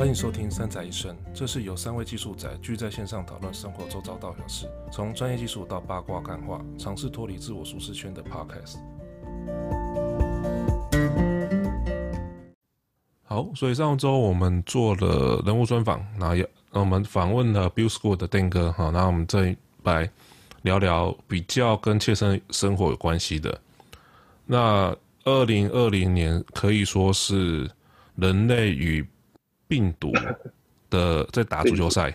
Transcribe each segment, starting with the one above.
欢迎收听《三宅一生》，这是由三位技术宅聚在线上讨论生活周遭大小事，从专业技术到八卦干话，尝试脱离自我舒适圈的 Podcast。好，所以上周我们做了人物专访，那也我们访问了 Build School 的丁哥，好，那我们这一来聊聊比较跟切身生活有关系的。那二零二零年可以说是人类与病毒的 在打足球赛，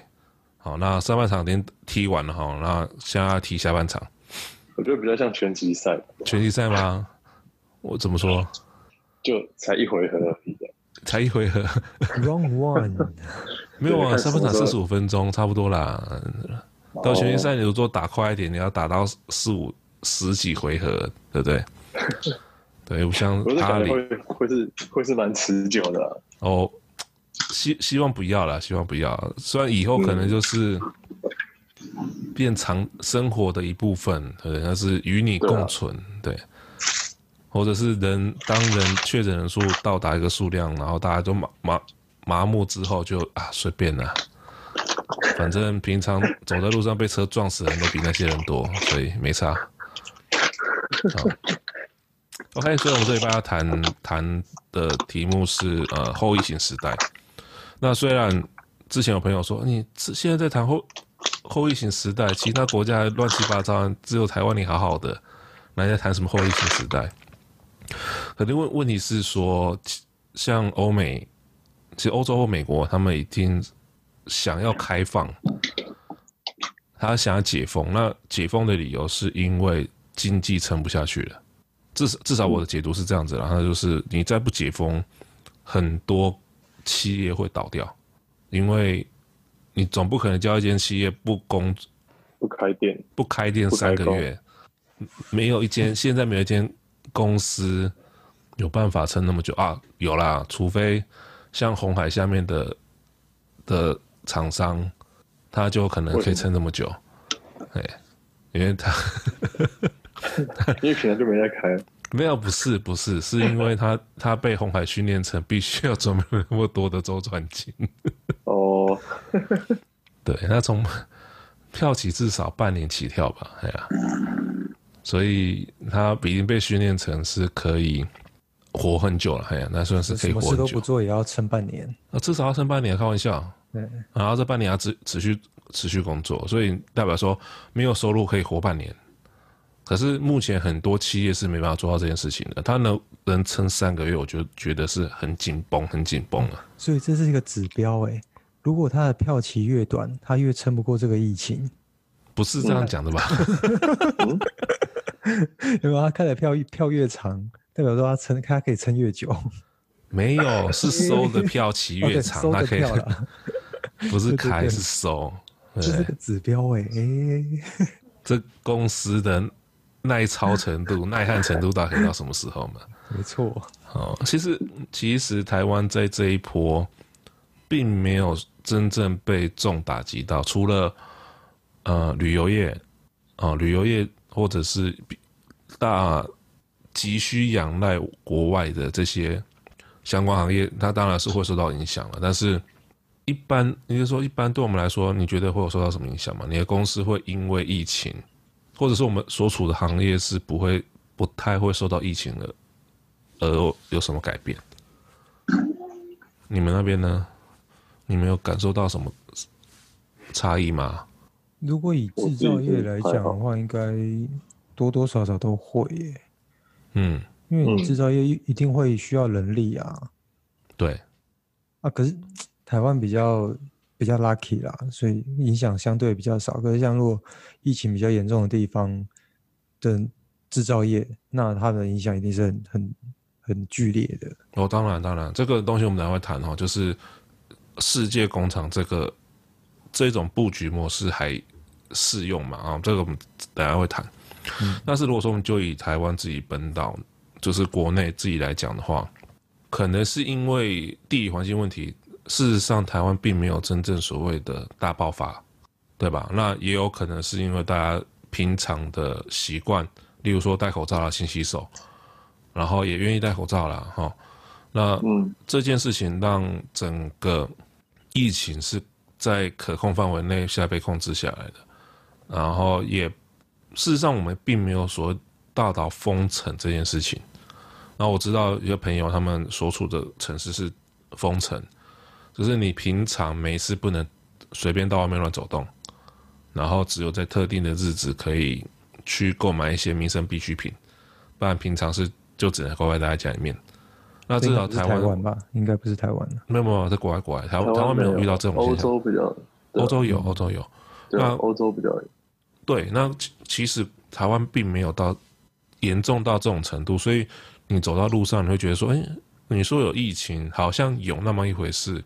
好，那上半场已经踢完了哈，那现在要踢下半场。我觉得比较像拳击赛。拳击赛吗？我怎么说？就才一回合而已的。才一回合。Wrong one。没有啊，上半场四十五分钟差不多啦。到拳击赛，你如果打快一点，你要打到四五十几回合，对不对？对，不像阿里会会是会是蛮持久的、啊。哦。希希望不要啦，希望不要。虽然以后可能就是变成生活的一部分，对，对，那是与你共存，对，啊、对。或者是人当人确诊人数到达一个数量，然后大家都麻麻麻木之后就，就啊随便啦。反正平常走在路上被车撞死的人都比那些人多，所以没差。好，OK，所以我们这礼拜要谈谈的题目是呃后疫情时代。那虽然之前有朋友说，你现在在谈后后疫情时代，其他国家乱七八糟，只有台湾你好好的，那在谈什么后疫情时代？可能问问题是说，像欧美，其实欧洲或美国，他们已经想要开放，他想要解封。那解封的理由是因为经济撑不下去了，至少至少我的解读是这样子，然后就是你再不解封，很多。企业会倒掉，因为你总不可能叫一间企业不工不开店。不开店三个月，没有一间 现在没有一间公司有办法撑那么久。啊？有啦，除非像红海下面的的厂商，他就可能可以撑那么久，哎，因为他 因为平常就没在开。没有，不是，不是，是因为他 他被红海训练成必须要准备那么多的周转金。哦，对，那从票起至少半年起跳吧，哎呀，所以他已经被训练成是可以活很久了，哎呀，那算是可以活很久。什么事都不做也要撑半年，啊，至少要撑半年，开玩笑。对，然后这半年要持持续持续工作，所以代表说没有收入可以活半年。可是目前很多企业是没办法做到这件事情的，他能能撑三个月，我就觉得是很紧绷、很紧绷了。所以这是一个指标诶，如果他的票期越短，他越撑不过这个疫情，不是这样讲的吧？对吧？他开的票票越长，代表说他撑，他可以撑越久。没有，是收的票期越长，他可以。不是开，是收，这是个指标诶。这公司的。耐操程度、耐旱程度大概到什么时候嘛？没错。哦，其实其实台湾在这一波并没有真正被重打击到，除了呃旅游业啊、呃，旅游业或者是大急需仰赖国外的这些相关行业，它当然是会受到影响了。但是，一般你就说一般对我们来说，你觉得会有受到什么影响吗？你的公司会因为疫情？或者是我们所处的行业是不会、不太会受到疫情的，而有什么改变？你们那边呢？你们有感受到什么差异吗？如果以制造业来讲的话，应该多多少少都会耶。嗯，因为你制造业一定会需要人力啊。对。啊，可是台湾比较。比较 lucky 啦，所以影响相对比较少。可是像如果疫情比较严重的地方的制造业，那它的影响一定是很很很剧烈的。哦，当然当然，这个东西我们等下会谈哈，就是世界工厂这个这种布局模式还适用嘛？啊，这个我们等下会谈。嗯，但是如果说我们就以台湾自己本岛，就是国内自己来讲的话，可能是因为地理环境问题。事实上，台湾并没有真正所谓的大爆发，对吧？那也有可能是因为大家平常的习惯，例如说戴口罩啦、勤洗手，然后也愿意戴口罩啦。哈。那这件事情让整个疫情是在可控范围内现在被控制下来的，然后也事实上我们并没有说大到封城这件事情。那我知道一个朋友他们所处的城市是封城，就是你平常没事不能随便到外面乱走动，然后只有在特定的日子可以去购买一些民生必需品，不然平常是就只能乖乖待在家里面。那至少台湾，台湾吧，应该不是台湾的。没有没有，在国外国外，台湾台湾没有遇到这种现象。欧洲比较，欧洲有，欧洲有。那，欧洲比较有。对，那其实台湾并没有到严重到这种程度，所以你走到路上，你会觉得说，哎，你说有疫情，好像有那么一回事，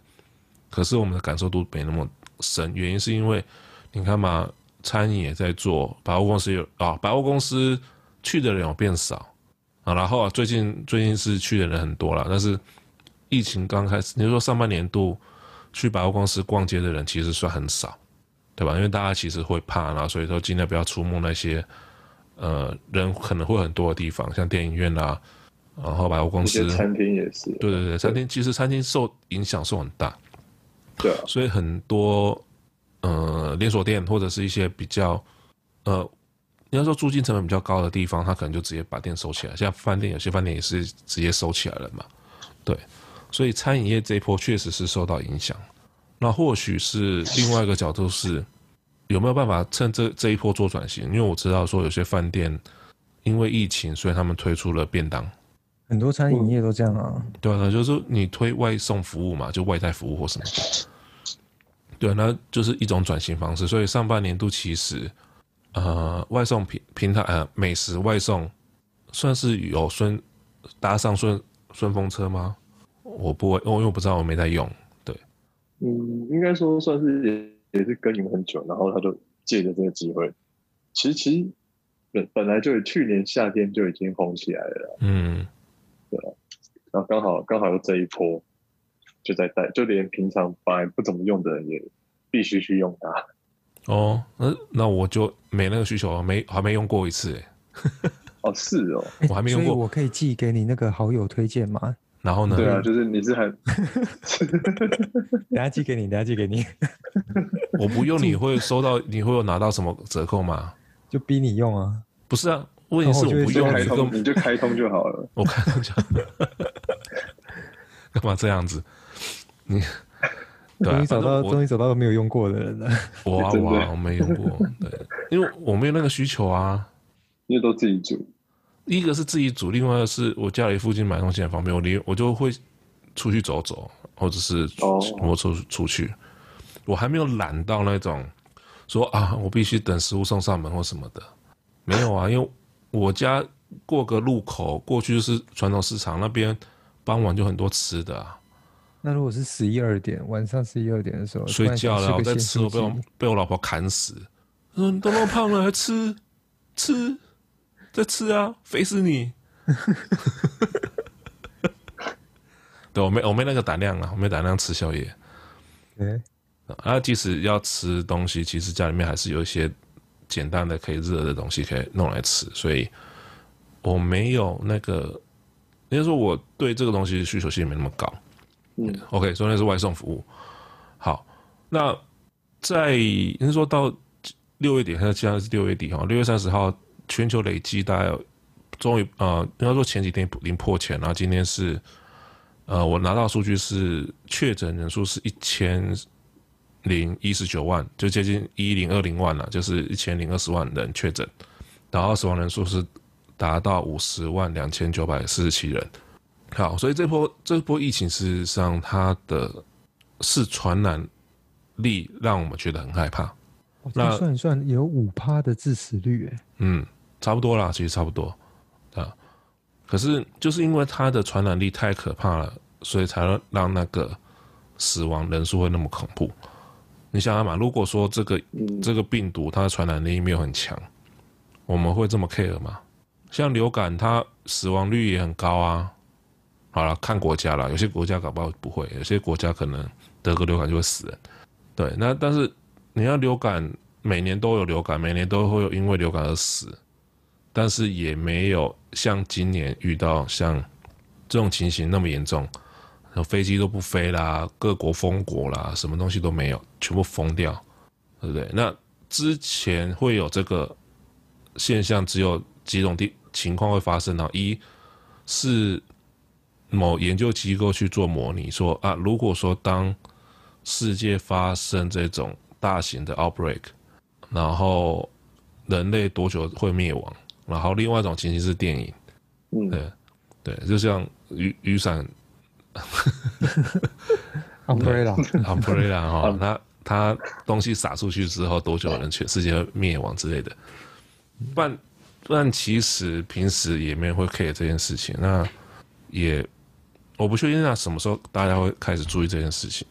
可是我们的感受度没那么深。原因是因为你看嘛，餐饮也在做，百货公司有啊，百货公司去的人有变少。啊，然后啊，最近最近是去的人很多了，但是疫情刚开始，你说上半年度去百货公司逛街的人其实算很少，对吧？因为大家其实会怕，然后所以说尽量不要出没那些呃人可能会很多的地方，像电影院啊，然后百货公司、餐厅也是。对对对，餐厅其实餐厅受影响受很大，对啊，所以很多呃连锁店或者是一些比较呃。你要说租金成本比较高的地方，他可能就直接把店收起来。像饭店，有些饭店也是直接收起来了嘛。对，所以餐饮业这一波确实是受到影响。那或许是另外一个角度是，有没有办法趁这这一波做转型？因为我知道说有些饭店因为疫情，所以他们推出了便当。很多餐饮业都这样啊。对啊，就是你推外送服务嘛，就外带服务或什么对、啊，那就是一种转型方式。所以上半年度其实。呃，外送平平台呃，美食外送算是有顺搭上顺顺风车吗？我不会，因为我不知道，我没在用。对，嗯，应该说算是也也是跟你们很久，然后他就借着这个机会，其实其实本本来就去年夏天就已经红起来了。嗯，对，然后刚好刚好有这一波就在带，就连平常本来不怎么用的人也必须去用它。哦，那那我就没那个需求，没还没用过一次哎。哦，是哦，我还没用过。我可以寄给你那个好友推荐吗？然后呢？对啊，就是你是很，等下寄给你，等下寄给你。我不用 你会收到，你会有拿到什么折扣吗？就逼你用啊？不是啊，问题是我不用，你就你就开通就好了。我开通就好了。干嘛这样子？你？对、啊，终于找到，终于找到没有用过的人了。我啊，我啊，我没用过。对，因为我没有那个需求啊。因为都自己煮。一个是自己煮，另外一个是我家里附近买东西很方便，我离我就会出去走走，或者是摩托车出去。Oh. 我还没有懒到那种说啊，我必须等食物送上门或什么的。没有啊，因为我家过个路口过去就是传统市场，那边傍晚就很多吃的啊。那如果是十一二点，晚上十一二点的时候睡觉了，我在吃，我被我被我老婆砍死。嗯，你都那么胖了还吃吃在吃啊，肥死你！对，我没我没那个胆量啊，我没胆量吃宵夜。嗯，啊，即使要吃东西，其实家里面还是有一些简单的可以热的东西可以弄来吃，所以我没有那个，应该说我对这个东西需求性没那么高。嗯，OK，所以那是外送服务。好，那在您说到六月底，现在现在是六月底哈，六月三十号，全球累计大概终于呃，应该说前几天零破千，然后今天是呃，我拿到数据是确诊人数是一千零一十九万，就接近一零二零万了，就是一千零二十万人确诊，然后死亡人数是达到五十万两千九百四十七人。好，所以这波这波疫情，事实上它的是传染力让我们觉得很害怕。哦、那算一算，有五趴的致死率，哎，嗯，差不多啦，其实差不多啊。可是就是因为它的传染力太可怕了，所以才让那个死亡人数会那么恐怖。你想想嘛，如果说这个这个病毒它的传染力没有很强，我们会这么 care 吗？像流感，它死亡率也很高啊。好了，看国家了，有些国家搞不好不会，有些国家可能得个流感就会死人。对，那但是你要流感，每年都有流感，每年都会有因为流感而死，但是也没有像今年遇到像这种情形那么严重，飞机都不飞啦，各国封国啦，什么东西都没有，全部封掉，对不对？那之前会有这个现象，只有几种地情况会发生呢。一是某研究机构去做模拟，说啊，如果说当世界发生这种大型的 outbreak，然后人类多久会灭亡？然后另外一种情形是电影，嗯，对对，就像雨雨伞。umbrella，umbrella 哈，它它东西洒出去之后多久能全世界灭亡之类的？不然不然，其实平时也没人会 care 这件事情。那也我不确定那什么时候大家会开始注意这件事情。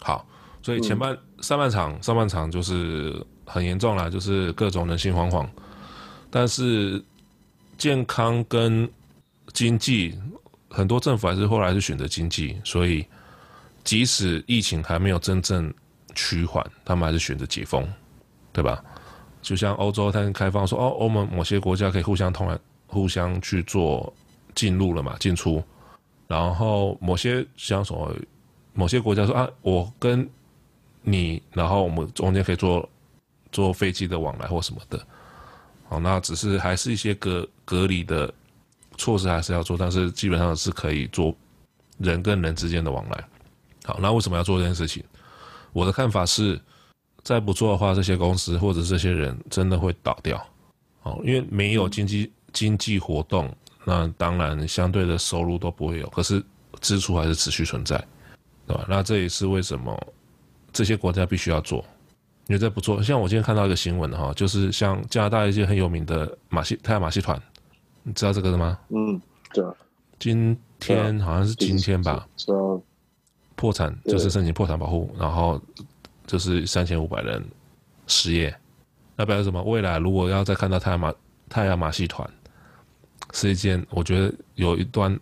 好，所以前半、嗯、上半场上半场就是很严重啦，就是各种人心惶惶。但是健康跟经济。很多政府还是后来是选择经济，所以即使疫情还没有真正趋缓，他们还是选择解封，对吧？就像欧洲，它开放说，哦，欧盟某些国家可以互相通，互相去做进入了嘛，进出。然后某些像什么，某些国家说啊，我跟你，然后我们中间可以做做飞机的往来或什么的。好，那只是还是一些隔隔离的。措施还是要做，但是基本上是可以做人跟人之间的往来。好，那为什么要做这件事情？我的看法是，再不做的话，这些公司或者这些人真的会倒掉。哦，因为没有经济经济活动，那当然相对的收入都不会有，可是支出还是持续存在，对吧？那这也是为什么这些国家必须要做，因为再不做，像我今天看到一个新闻哈，就是像加拿大一些很有名的马戏太阳马戏团。你知道这个的吗？嗯，对。今天好像是今天吧。破产就是申请破产保护，然后就是三千五百人失业。那表示什么？未来如果要再看到太阳马太阳马戏团，是一件我觉得有一段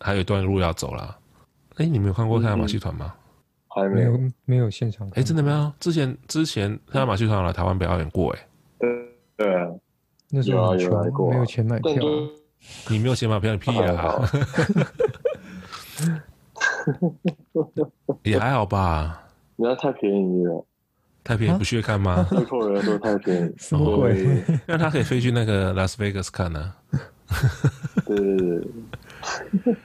还有一段路要走了。哎，你没有看过太阳马戏团吗？还没有，没有现场。哎，真的没有？之前之前太阳马戏团来台湾表演过，哎。对对啊。那时候有来过，没有钱买票。你没有钱买票，你屁啊！也还好吧。人家太便宜了，太便宜不去看吗？外国人说太便宜，什么鬼？让他可以飞去那个拉斯维加斯看呢？对对对。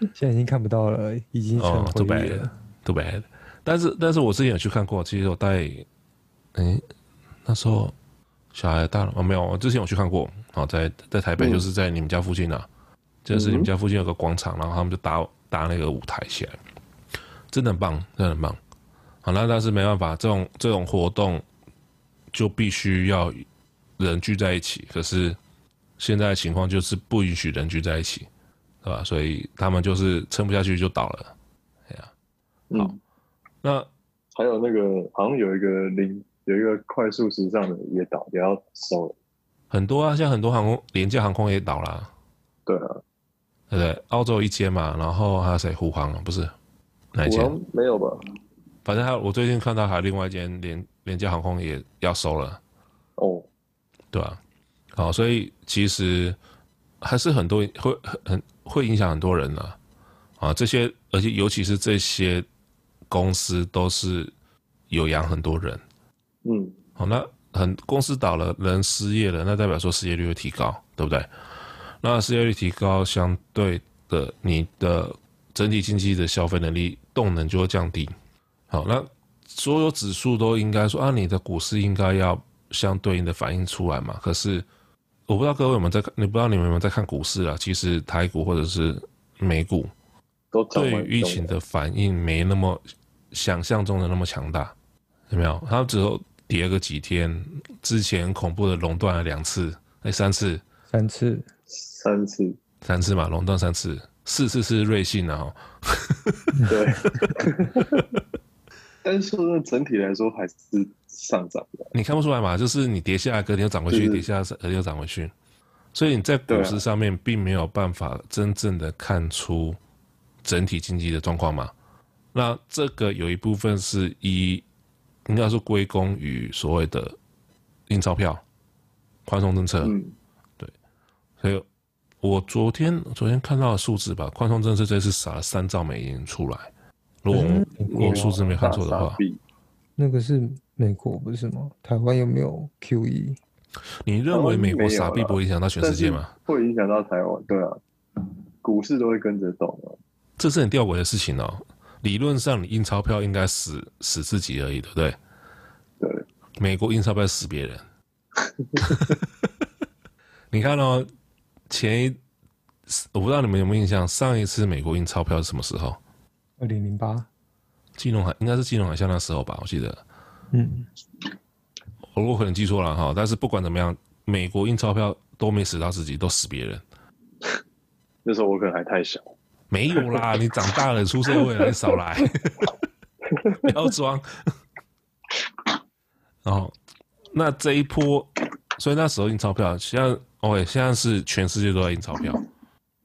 现在已经看不到了，已经成回忆了，都白了。但是但是我之前有去看过，其实我带，哎，那时候。小孩大了哦，没有，我之前有去看过，哦，在在台北，就是在你们家附近啊，就是你们家附近有个广场，然后他们就搭搭那个舞台起来，真的很棒，真的很棒。好，那但是没办法，这种这种活动就必须要人聚在一起，可是现在的情况就是不允许人聚在一起，对吧？所以他们就是撑不下去就倒了，哎呀，好，那还有那个好像有一个零。有一个快速时尚的也倒，也要收了。很多啊，像很多航空廉价航空也倒了。对啊，对不对？澳洲一间嘛，然后还有谁？虎航不是？哪一间？没有吧？反正还有，我最近看到还有另外一间廉廉价航空也要收了。哦，对啊。好，所以其实还是很多会很会影响很多人呢啊，啊。这些而且尤其是这些公司都是有养很多人。嗯，好，那很公司倒了，人失业了，那代表说失业率会提高，对不对？那失业率提高，相对的，你的整体经济的消费能力动能就会降低。好，那所有指数都应该说啊，你的股市应该要相对应的反映出来嘛。可是我不知道各位有没有在看，你不知道你们有没有在看股市啊？其实台股或者是美股，都对于疫情的反应没那么想象中的那么强大，有没有？它只有。跌个几天，之前恐怖的垄断了两次，哎，三次，三次，三次，三次嘛，垄断三次，四次是瑞信啊。对，但是说整体来说还是上涨的。你看不出来嘛？就是你跌下来，隔天又涨回去，跌下来隔天又涨回去，所以你在股市上面并没有办法真正的看出整体经济的状况嘛。那这个有一部分是一。应该是归功于所谓的印钞票、宽松政策，嗯，对，所以我昨天昨天看到的数字吧，宽松政策这次撒了三兆美金出来，如果、嗯、如果数字没看错的话，那个是美国不是吗？台湾有没有 QE？你认为美国傻逼不会影响到全世界吗？会影响到台湾，对啊，股市都会跟着动啊。这是很吊诡的事情哦。理论上，你印钞票应该死死自己而已，对不对？对。美国印钞票死别人。你看哦，前一我不知道你们有没有印象，上一次美国印钞票是什么时候？二零零八。金融海应该是金融海啸那时候吧，我记得。嗯。我我可能记错了哈，但是不管怎么样，美国印钞票都没死到自己，都死别人。那时候我可能还太小。没有啦，你长大了，出社会了，你少来，不要装。然后，那这一波，所以那时候印钞票，现在 OK，现在是全世界都在印钞票。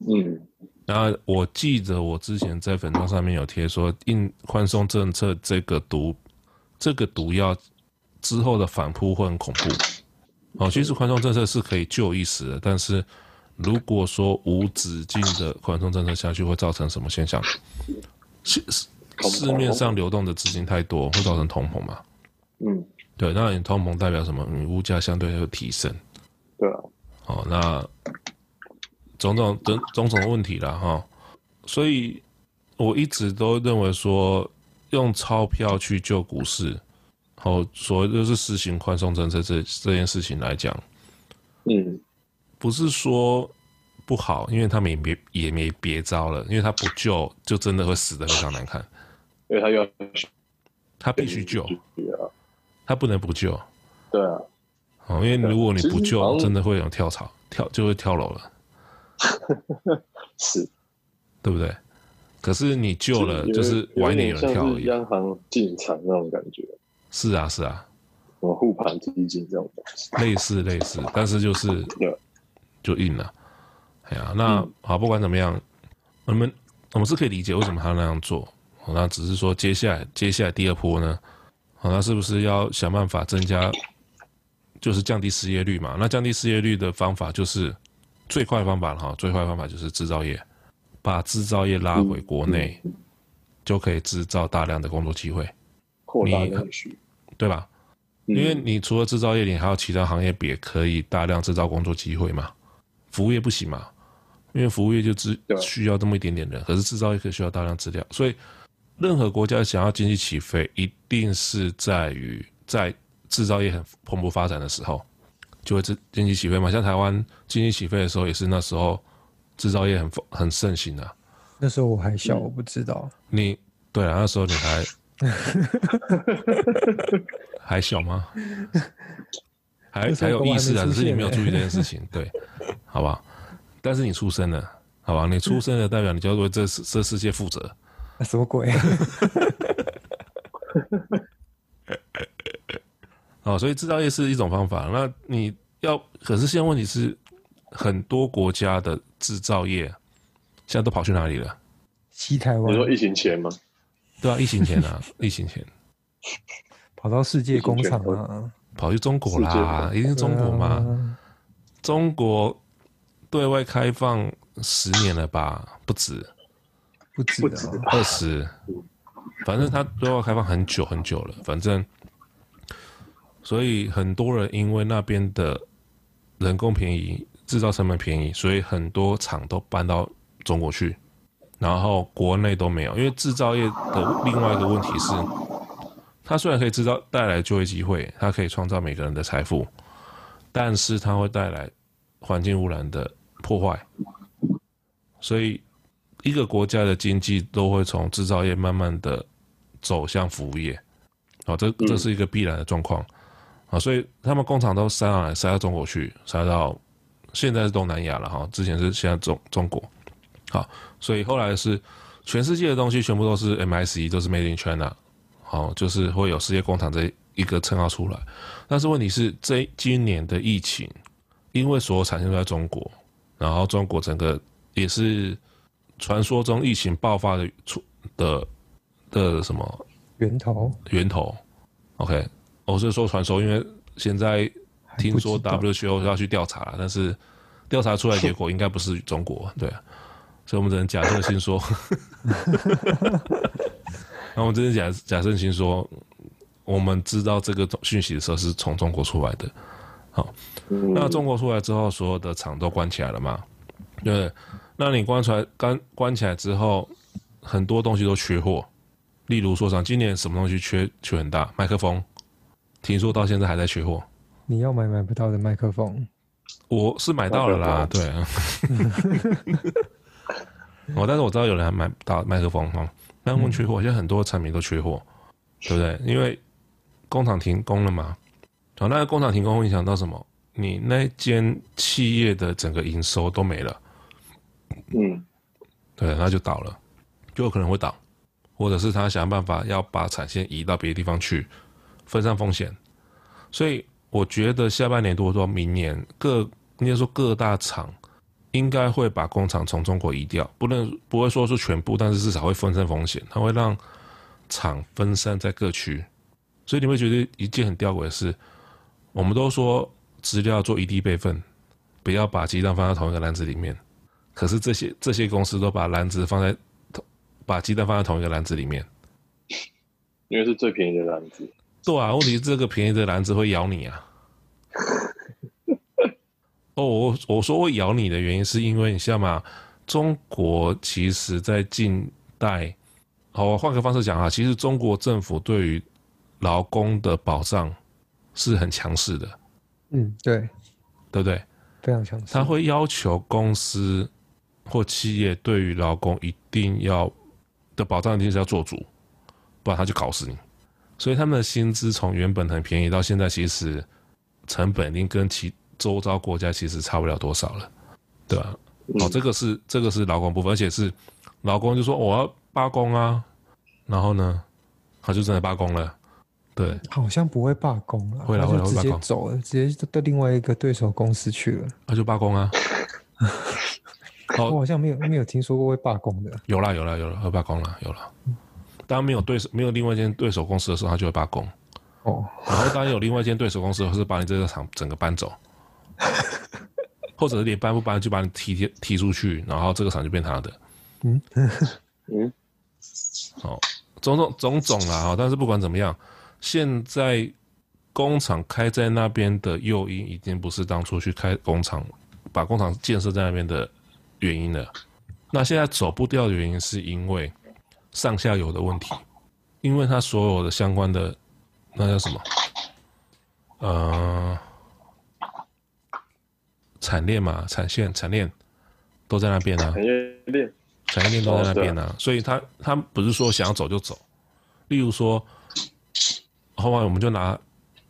嗯。然后我记得我之前在粉专上面有贴说，印宽松政策这个毒，这个毒药之后的反扑会很恐怖。哦，其实宽松政策是可以救一时的，但是。如果说无止境的宽松政策下去，会造成什么现象？市市面上流动的资金太多，会造成通膨嘛？嗯，对。那你通膨代表什么？你物价相对会提升。对啊。哦，那种种种种种问题了哈。所以我一直都认为说，用钞票去救股市，哦，所谓就是实行宽松政策这这件事情来讲，嗯。不是说不好，因为他们也没也没别招了，因为他不救，就真的会死的非常难看。因为他要，他必须救，他不能不救。对啊，哦，因为如果你不救，真的会有跳槽，跳就会跳楼了。是，对不对？可是你救了，就是晚一点有人跳而已。央行进场那种感觉。是啊，是啊，什么护盘基金这种东西，类似类似，但是就是。就硬了，哎呀，那好，不管怎么样，我们我们是可以理解为什么他那样做。那只是说，接下来接下来第二波呢，好，那是不是要想办法增加，就是降低失业率嘛？那降低失业率的方法就是最快的方法了哈，最快的方法就是制造业，把制造业拉回国内，就可以制造大量的工作机会，扩大内需，对吧？因为你除了制造业，你还有其他行业也可以大量制造工作机会嘛？服务业不行嘛？因为服务业就只需要这么一点点人，可是制造业可以需要大量资料，所以任何国家想要经济起飞，一定是在于在制造业很蓬勃发展的时候，就会经经济起飞嘛。像台湾经济起飞的时候，也是那时候制造业很很盛行啊。那时候我还小，我不知道。你对啊，那时候你还 还小吗？还还有意识啊，只是你没有注意这件事情，对，好吧？但是你出生了，好吧？你出生了，代表你就要为这这世界负责。什么鬼？哦，所以制造业是一种方法。那你要，可是现在问题是，很多国家的制造业现在都跑去哪里了？西台湾？你说疫情前吗？对啊，疫情前啊，疫情前，跑到世界工厂了。跑去中国啦，一定是中国嘛？啊、中国对外开放十年了吧？不止，不止二十，反正他对外开放很久很久了。反正，所以很多人因为那边的人工便宜，制造成本便宜，所以很多厂都搬到中国去，然后国内都没有。因为制造业的另外一个问题是。它虽然可以制造带来就业机会，它可以创造每个人的财富，但是它会带来环境污染的破坏，所以一个国家的经济都会从制造业慢慢的走向服务业，啊，这这是一个必然的状况，啊，所以他们工厂都塞上来，塞到中国去，塞到现在是东南亚了哈，之前是现在中中国，好，所以后来是全世界的东西全部都是 MIC，都是 Made in China。好，就是会有世界工厂这一个称号出来，但是问题是，这今年的疫情，因为所有产线都在中国，然后中国整个也是传说中疫情爆发的出的的什么源头源头？OK，我是说传说，因为现在听说 WHO 要去调查了，但是调查出来结果应该不是中国，对，所以我们只能假设性说 那我们只能假假设性说，我们知道这个讯息的时候是从中国出来的。好，那中国出来之后，所有的厂都关起来了嘛？对，那你关出来，关关起来之后，很多东西都缺货。例如说，像今年什么东西缺缺很大？麦克风，听说到现在还在缺货。你要买买不到的麦克风，我是买到了啦，对。哦，但是我知道有人还买不到麦克风哈，麦克风缺货，现在很多产品都缺货，对不对？因为工厂停工了嘛。好，那个工厂停工会影响到什么？你那间企业的整个营收都没了。嗯，对，那就倒了，就有可能会倒。或者是他想办法要把产线移到别的地方去，分散风险。所以我觉得下半年多说明年，各应该说各大厂应该会把工厂从中国移掉，不能不会说是全部，但是至少会分散风险。它会让厂分散在各区。所以你会觉得一件很吊诡的事，我们都说资料做一地备份，不要把鸡蛋放在同一个篮子里面。可是这些这些公司都把篮子放在同。把鸡蛋放在同一个篮子里面，因为是最便宜的篮子。对啊，问题是这个便宜的篮子会咬你啊！哦，我我说会咬你的原因是因为你知道吗？中国其实在近代，好，我换个方式讲啊，其实中国政府对于劳工的保障是很强势的。嗯，对，对不对？非常强势。他会要求公司或企业对于劳工一定要。的保障一定是要做足，不然他就搞死你。所以他们的薪资从原本很便宜到现在，其实成本已经跟其周遭国家其实差不了多少了，对吧？嗯、哦，这个是这个是劳工部分，而且是劳工就说我要罢工啊，然后呢，他就真的罢工了。对，好像不会罢工了，会了会了，直接走了，直接到另外一个对手公司去了。他就罢工啊。我好像没有没有听说过会罢工的。有啦有啦有啦，会罢工了有了。当没有对手没有另外一间对手公司的时候，他就会罢工。哦。然后当有另外一间对手公司，是把你这个厂整个搬走，或者是连搬不搬就把你踢踢踢出去，然后这个厂就变他的。嗯嗯。好，种种种种啦，但是不管怎么样，现在工厂开在那边的诱因已经不是当初去开工厂，把工厂建设在那边的。原因了？那现在走不掉的原因是因为上下游的问题，因为它所有的相关的那叫什么？呃，产链嘛，产线、产链都在那边啊。产业链，产业链都在那边啊。所以他他不是说想要走就走。例如说，后来我们就拿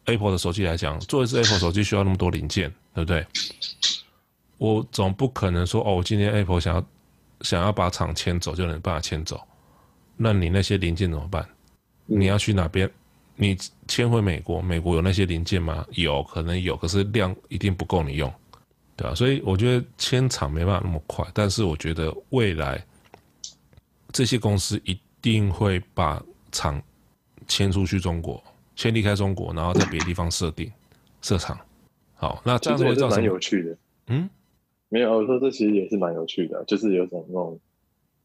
Apple 的手机来讲，做一只 Apple 手机需要那么多零件，对不对？我总不可能说哦，我今天 Apple 想要想要把厂迁走，就能把它迁走。那你那些零件怎么办？你要去哪边？你迁回美国？美国有那些零件吗？有可能有，可是量一定不够你用，对吧？所以我觉得迁厂没办法那么快，但是我觉得未来这些公司一定会把厂迁出去中国，迁离开中国，然后在别的地方设定 设厂。好，那这样子会造成蛮有趣的，嗯。没有，我说这其实也是蛮有趣的，就是有种那种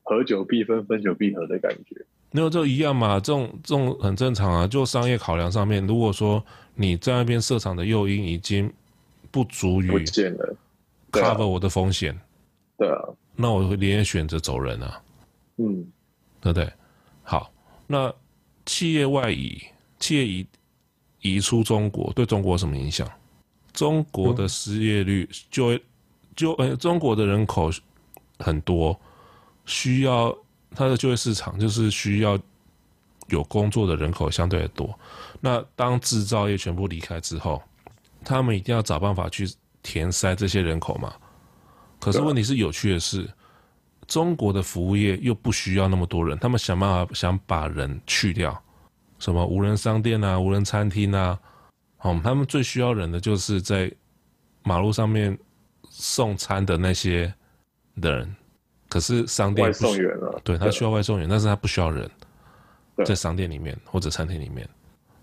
合久必分，分久必合的感觉。没有，就一样嘛，这种这种很正常啊。就商业考量上面，如果说你在那边设厂的诱因已经不足以 cover 我的风险，对啊，那我会宁愿选择走人啊。嗯，对不对？好，那企业外移，企业移移出中国，对中国有什么影响？中国的失业率就会。就呃，中国的人口很多，需要它的就业市场就是需要有工作的人口相对的多。那当制造业全部离开之后，他们一定要找办法去填塞这些人口嘛。可是问题是，有趣的是，中国的服务业又不需要那么多人，他们想办法想把人去掉，什么无人商店啊、无人餐厅啊，哦，他们最需要人的就是在马路上面。送餐的那些的人，可是商店外送员啊，对，他需要外送员，但是他不需要人，在商店里面或者餐厅里面。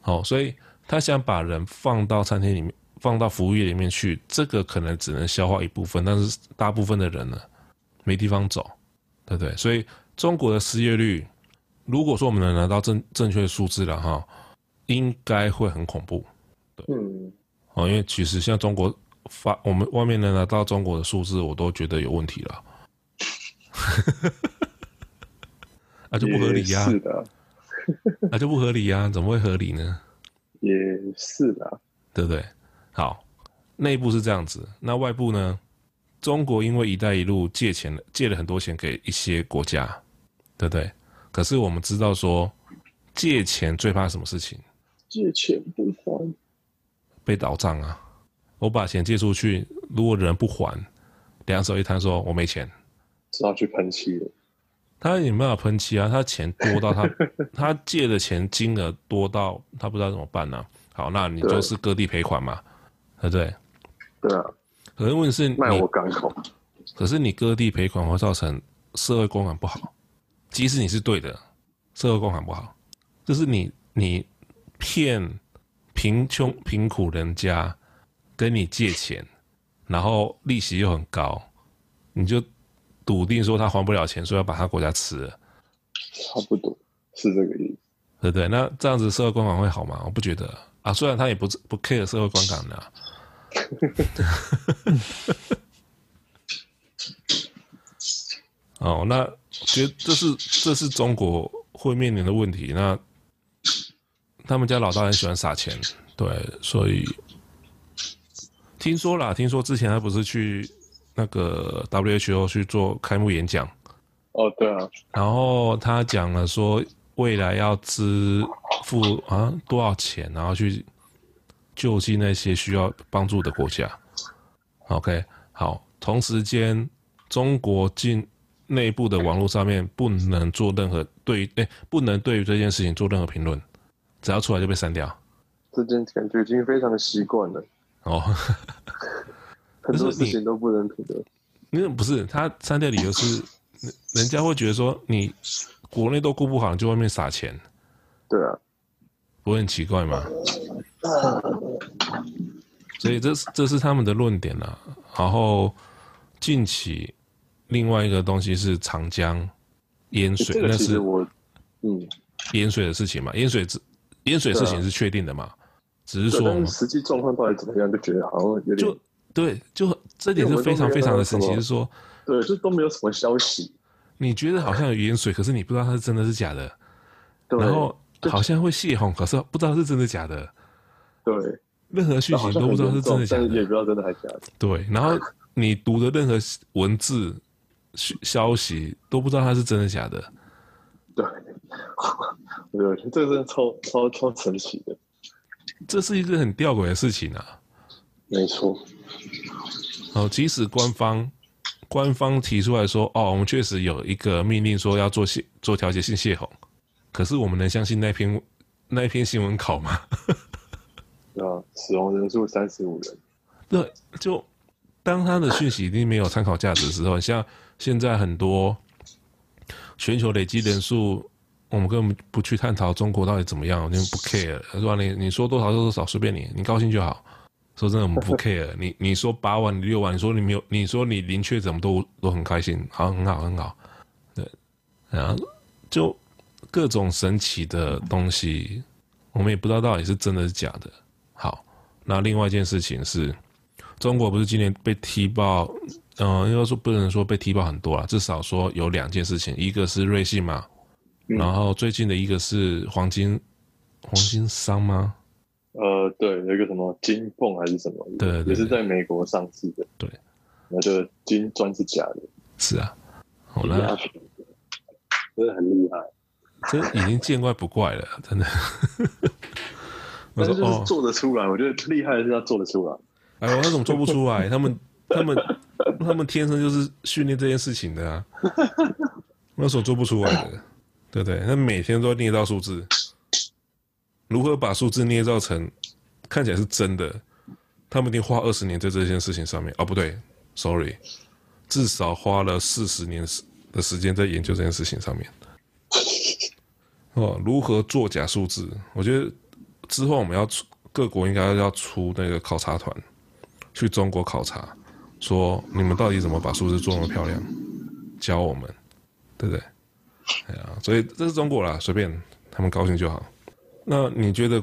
好，所以他想把人放到餐厅里面，放到服务业里面去，这个可能只能消化一部分，但是大部分的人呢，没地方走，对不对？所以中国的失业率，如果说我们能拿到正正确的数字了哈，应该会很恐怖，对，嗯，哦，因为其实像中国发，我们外面能拿到中国的数字，我都觉得有问题了，啊，就不合理呀，是的，啊，就不合理呀，怎么会合理呢？也是的，对不对？好，内部是这样子，那外部呢？中国因为“一带一路”借钱了，借了很多钱给一些国家，对不对？可是我们知道说，借钱最怕什么事情？借钱不还，被倒账啊！我把钱借出去，如果人不还，两手一摊，说我没钱，只好去喷漆了。他也没办法喷漆啊，他钱多到他 他借的钱金额多到他不知道怎么办呢、啊？好，那你就是割地赔款嘛，对不对？对啊。可是问题是卖我港口，可是你割地赔款会造成社会公感不好，即使你是对的，社会公感不好，就是你你骗贫穷贫苦人家跟你借钱，然后利息又很高，你就笃定说他还不了钱，说要把他国家吃了，差不多是这个意思，对不对？那这样子社会观感会好吗？我不觉得啊，虽然他也不不 care 社会观感的、啊。哦，那觉得这是这是中国会面临的问题。那他们家老大很喜欢撒钱，对，所以听说啦，听说之前他不是去那个 WHO 去做开幕演讲？哦，对啊。然后他讲了说，未来要支付啊多少钱，然后去。救济那些需要帮助的国家。OK，好。同时间，中国境内部的网络上面不能做任何对，哎、欸，不能对于这件事情做任何评论，只要出来就被删掉。这件感觉已经非常的习惯了。哦，很多事情都不能评论。因为不是他删掉理由是，人家会觉得说你国内都顾不好，你就外面撒钱。对啊，不会很奇怪吗？所以这是这是他们的论点了。然后近期另外一个东西是长江淹水，那是我嗯淹水的事情嘛？淹水淹水事情是确定的嘛？只是说实际状况到底怎么样，就觉得好像有点就对，就这点是非常非常的神奇，是说对，就都没有什么消息。你觉得好像有盐水，可是你不知道它是真的是假的。然后好像会泄洪，可是不知道是真的假的。对，任何讯息都不知道是真的假的，也不知道真的还是假的。对，然后你读的任何文字、消息都不知道它是真的假的。对，我觉得这个真的超超超神奇的。这是一个很吊诡的事情啊。没错。哦，即使官方官方提出来说，哦，我们确实有一个命令说要做泄做调节性泄洪，可是我们能相信那篇那一篇新闻稿吗？啊，死亡人数三十五人。对，就当他的讯息已经没有参考价值的时候，像现在很多全球累积人数，我们根本不去探讨中国到底怎么样，我们不 care，是吧？你你说多少就多少，随便你，你高兴就好。说真的，我们不 care。你你说八万、六万，你说你没有，你说你零确诊都都很开心，好，很好，很好。对，然后就各种神奇的东西，我们也不知道到底是真的是假的。好，那另外一件事情是，中国不是今年被踢爆，嗯、呃，应该说不能说被踢爆很多了，至少说有两件事情，一个是瑞信嘛，嗯、然后最近的一个是黄金，黄金商吗？呃，对，有一个什么金凤还是什么，对，对，对，也是在美国上市的，对，那就金砖是假的，是啊，好了，真的很厉害，这已经见怪不怪了，真的。但是就是做得出来，哦、我觉得厉害的是他做得出来。哎我那种做不出来？他们、他们、他们天生就是训练这件事情的啊。那时候做不出来的，对不对？他每天都要捏造数字，如何把数字捏造成看起来是真的？他们一定花二十年在这件事情上面。哦，不对，sorry，至少花了四十年的时间在研究这件事情上面。哦，如何作假数字？我觉得。之后我们要出各国应该要出那个考察团去中国考察，说你们到底怎么把数字做那么漂亮，教我们，对不对？哎呀，所以这是中国啦，随便他们高兴就好。那你觉得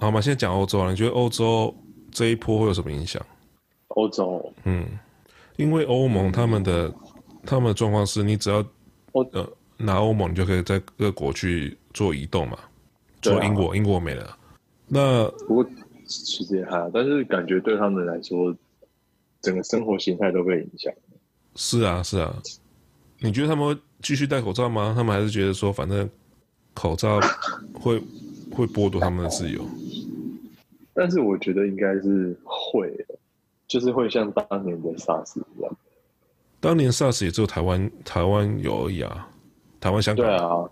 好嘛？现在讲欧洲啊，你觉得欧洲这一波会有什么影响？欧洲，嗯，因为欧盟他们的他们的状况是你只要呃拿欧盟，你就可以在各国去做移动嘛。除了英国，英国没了。那不过其实也还好，但是感觉对他们来说，整个生活形态都被影响。是啊，是啊。你觉得他们会继续戴口罩吗？他们还是觉得说，反正口罩会会剥夺他们的自由？但是我觉得应该是会，就是会像当年的 SARS 一样。当年 SARS 也只有台湾台湾有而已啊，台湾香港。对啊。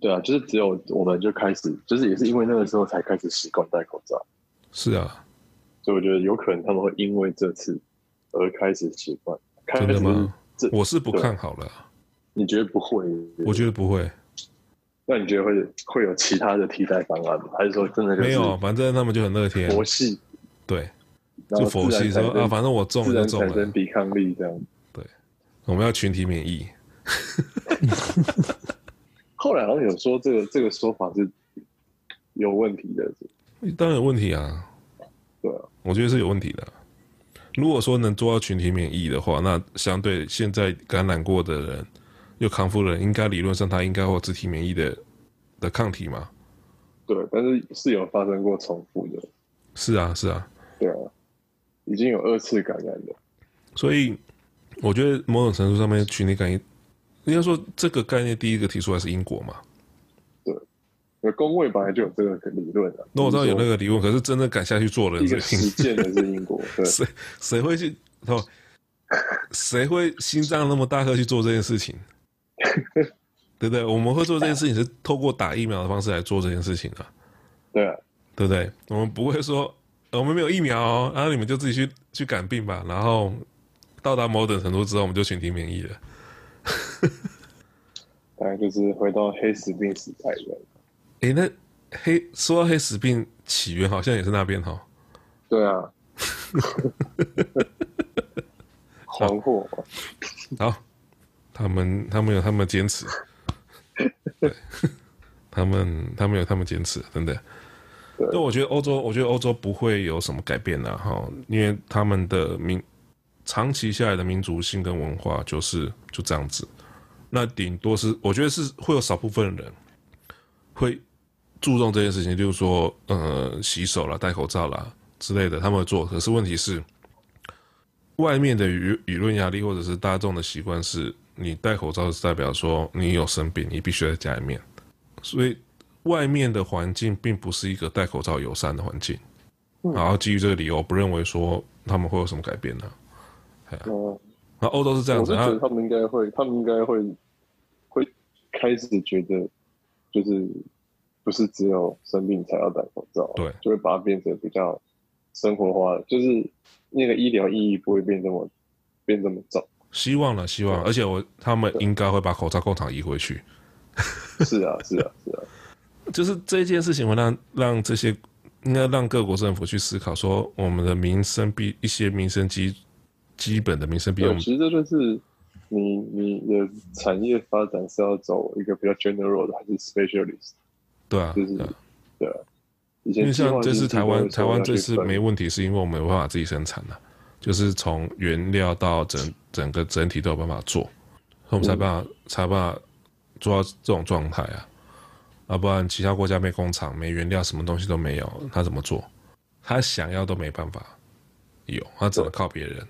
对啊，就是只有我们就开始，就是也是因为那个时候才开始习惯戴口罩。是啊，所以我觉得有可能他们会因为这次而开始习惯。真的吗？我是不看好了。你觉得不会？我觉得不会。那你觉得会会有其他的替代方案吗？还是说真的没有？反正他们就很乐天。佛系。对。就佛系说啊，反正我中了就中了。产生抵抗力这样。对。我们要群体免疫。后来好像有说这个这个说法是有问题的，当然有问题啊。对啊，我觉得是有问题的。如果说能做到群体免疫的话，那相对现在感染过的人又康复的人，应该理论上他应该会有自体免疫的的抗体嘛？对，但是是有发生过重复的。是啊，是啊。对啊，已经有二次感染了。所以我觉得某种程度上面群体感应。应该说，这个概念第一个提出来是英国嘛？对，那公卫本来就有这个理论的。那我知道有那个理论，可是真的敢下去做的人，实践的是英国。谁谁会去？哦，谁会心脏那么大颗去做这件事情？对不对？我们会做这件事情是透过打疫苗的方式来做这件事情啊。对啊，对不对？我们不会说我们没有疫苗哦，然后你们就自己去去赶病吧。然后到达某种程度之后，我们就群体免疫了。大概就是回到黑死病时代的。哎，那黑说到黑死病起源，好像也是那边哈。对啊。黄祸。好，他们他们有他们坚持。对。他们他们有他们坚持，真的。对。但我觉得欧洲，我觉得欧洲不会有什么改变的哈，因为他们的民。长期下来的民族性跟文化就是就这样子，那顶多是我觉得是会有少部分人会注重这件事情，就是说呃洗手啦、戴口罩啦之类的，他们会做。可是问题是，外面的舆舆论压力或者是大众的习惯是，你戴口罩是代表说你有生病，你必须在家里面，所以外面的环境并不是一个戴口罩友善的环境。然后基于这个理由，我不认为说他们会有什么改变呢？嗯，那欧洲是这样子，我觉得他们应该会，他们应该会会开始觉得，就是不是只有生病才要戴口罩，对，就会把它变成比较生活化，就是那个医疗意义不会变这么变这么重。希望了，希望，而且我他们应该会把口罩工厂移回去。是啊，是啊，是啊，就是这件事情会让让这些应该让各国政府去思考，说我们的民生必一些民生基。基本的民生必要。其实这就是你你的产业发展是要走一个比较 general 的，还是 specialist？对啊，就是对啊。因为像这次台湾台湾这次没问题，是因为我们没办法自己生产了，就是从原料到整整个整体都有办法做，所以我们才办法、嗯、才办法做到这种状态啊。啊不然其他国家没工厂、没原料，什么东西都没有，他怎么做？他想要都没办法有，他只能靠别人。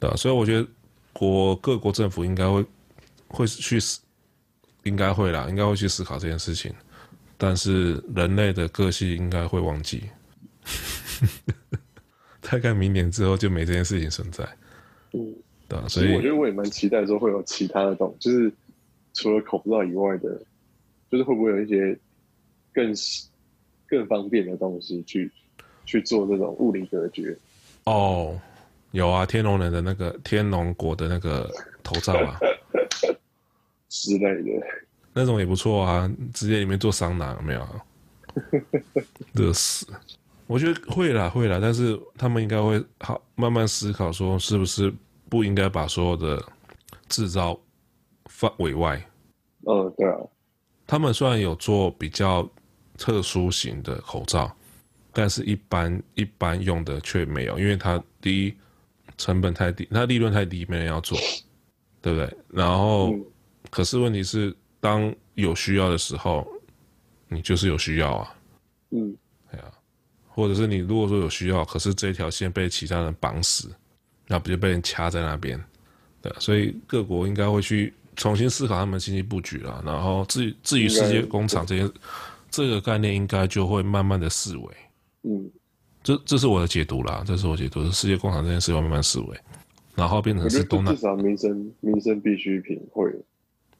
对啊，所以我觉得国各国政府应该会会去思，应该会啦，应该会去思考这件事情。但是人类的个性应该会忘记，大概明年之后就没这件事情存在。嗯，对啊，所以我觉得我也蛮期待说会有其他的东西，就是除了口罩以外的，就是会不会有一些更更方便的东西去去做这种物理隔绝哦。有啊，天龙人的那个天龙国的那个头罩啊 之类的，那种也不错啊。直接里面做桑拿有没有？热死！我觉得会啦，会啦，但是他们应该会好慢慢思考，说是不是不应该把所有的制造放委外。嗯，对啊。他们虽然有做比较特殊型的口罩，但是一般一般用的却没有，因为它第一成本太低，它利润太低，没人要做，对不对？然后，嗯、可是问题是，当有需要的时候，你就是有需要啊。嗯。对啊或者是你如果说有需要，可是这条线被其他人绑死，那不就被人掐在那边？对，所以各国应该会去重新思考他们经济布局了。然后至于至于世界工厂这些这个概念，应该就会慢慢的式微。嗯，这这是我的解读啦，这是我解读，是世界工厂这件事要慢慢式微，然后变成是东南。至少民生民生必需品会，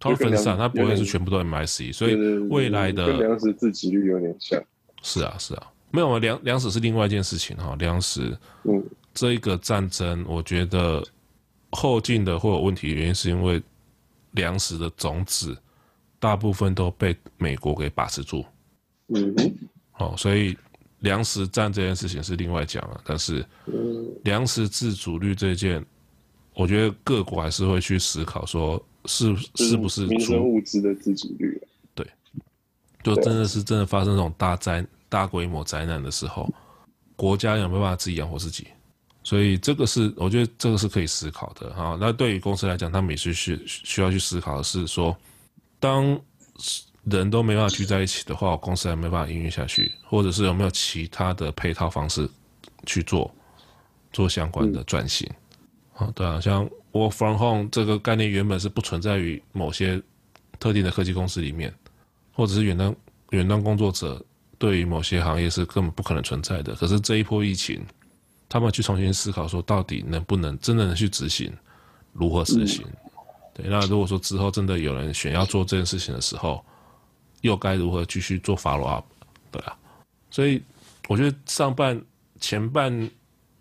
它会分散，它不会是全部都 MSC，所以未来的跟粮食自给率有点像。是啊，是啊。没有，粮粮食是另外一件事情哈。粮食，嗯，这一个战争，我觉得后进的会有问题，原因是因为粮食的种子大部分都被美国给把持住。嗯哼，哦，所以粮食战这件事情是另外讲了，但是粮食自主率这件，我觉得各国还是会去思考说是是不是民生物资的自主率。对，就真的是真的发生这种大灾。大规模灾难的时候，国家有没有办法自己养活自己？所以这个是我觉得这个是可以思考的哈。那对于公司来讲，他们也是需需要去思考的是说，当人都没办法聚在一起的话，公司还没办法营运下去，或者是有没有其他的配套方式去做做相关的转型？啊、嗯，对啊，像 Work from Home 这个概念原本是不存在于某些特定的科技公司里面，或者是远端远端工作者。对于某些行业是根本不可能存在的。可是这一波疫情，他们去重新思考说，到底能不能真的能去执行，如何实行？对，那如果说之后真的有人选要做这件事情的时候，又该如何继续做 follow up？对啊，所以我觉得上半前半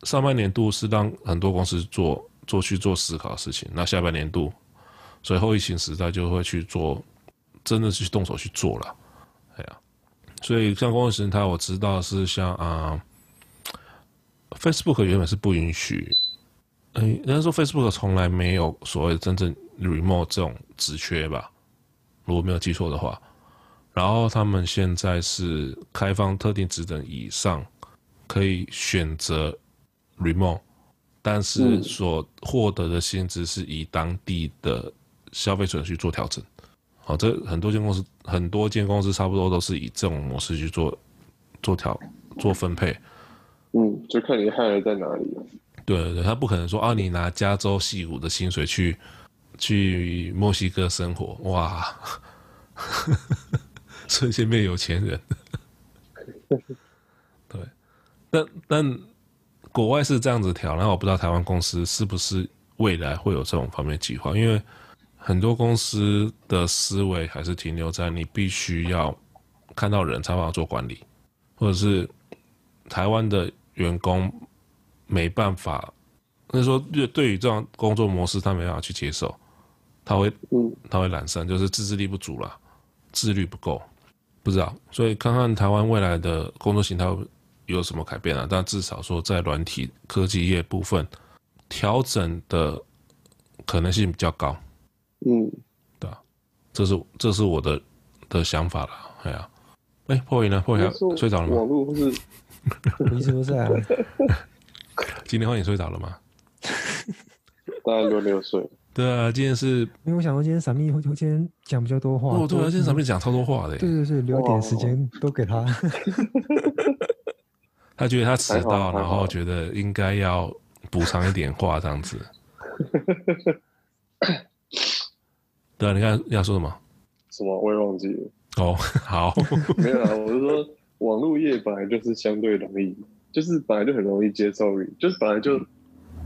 上半年度是让很多公司做做去做思考的事情，那下半年度，所以后疫情时代就会去做，真的去动手去做了，对啊。所以像工业时态，我知道是像啊、，Facebook 原本是不允许，嗯、欸，人家说 Facebook 从来没有所谓真正 remote 这种职缺吧，如果没有记错的话。然后他们现在是开放特定职等以上可以选择 remote，但是所获得的薪资是以当地的消费者去做调整。好，这很多间公司，很多间公司差不多都是以这种模式去做做调做分配。嗯，就看你害了在哪里了。对对对，他不可能说啊，你拿加州西谷的薪水去去墨西哥生活，哇，瞬间变有钱人。对，但但国外是这样子调，然后我不知道台湾公司是不是未来会有这种方面计划，因为。很多公司的思维还是停留在你必须要看到人才能做管理，或者是台湾的员工没办法，或者说对对于这样工作模式他没办法去接受，他会他会懒散，就是自制力不足了，自律不够，不知道，所以看看台湾未来的工作形态有什么改变啊？但至少说在软体科技业部分调整的可能性比较高。嗯，对啊，这是这是我的的想法了，哎呀、啊，哎、欸，破云呢？破云睡着了吗？网络是，你是不是啊？今天换你睡着了吗？大概轮流睡。对啊，今天是，因为我想说今天闪密会今天讲比较多话。哦，对啊，今天闪密讲超多话的。对对对，留点时间都给他。他觉得他迟到，然后觉得应该要补偿一点话，这样子。对啊，你看你要说什么？什么？我也忘记了。哦，好，没有啊，我是说，网络业本来就是相对容易，就是本来就很容易接受，就是本来就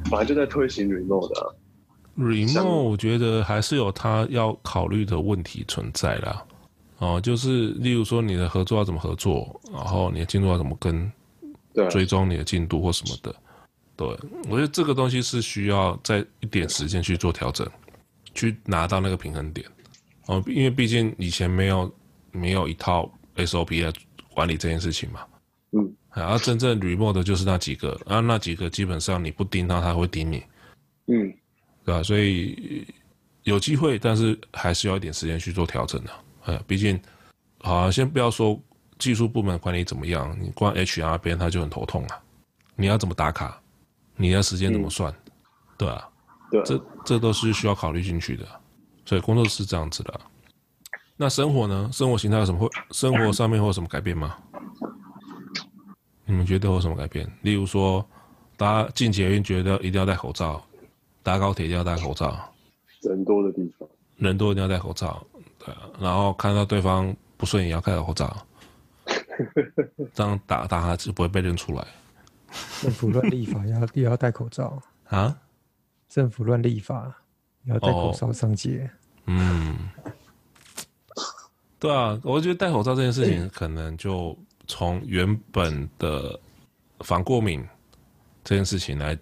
本来就在推行 remote 的啊。remote 我觉得还是有他要考虑的问题存在啦。哦，就是例如说你的合作要怎么合作，然后你的进度要怎么跟，对，追踪你的进度或什么的。对，我觉得这个东西是需要在一点时间去做调整。去拿到那个平衡点，哦，因为毕竟以前没有没有一套 SOP 来管理这件事情嘛，嗯，然后真正 remote 的就是那几个，啊，那几个基本上你不盯他，他会盯你，嗯，对吧？所以有机会，但是还是要一点时间去做调整的。哎，毕竟，好，先不要说技术部门管理怎么样，你光 HR 边他就很头痛啊。你要怎么打卡？你的时间怎么算？嗯、对啊，对，这这都是需要考虑进去的。所以工作是这样子的。那生活呢？生活形态有什么会？生活上面会有什么改变吗？你们觉得有什么改变？例如说，大家进捷运觉得一定要戴口罩，搭高铁一定要戴口罩。人多的地方，人多一定要戴口罩。对啊，然后看到对方不顺眼要戴口罩，这样打打他就不会被认出来。政府乱立法要也要戴口罩 啊？政府乱立法要戴口罩上街。哦，嗯，对啊，我觉得戴口罩这件事情可能就。从原本的防过敏这件事情来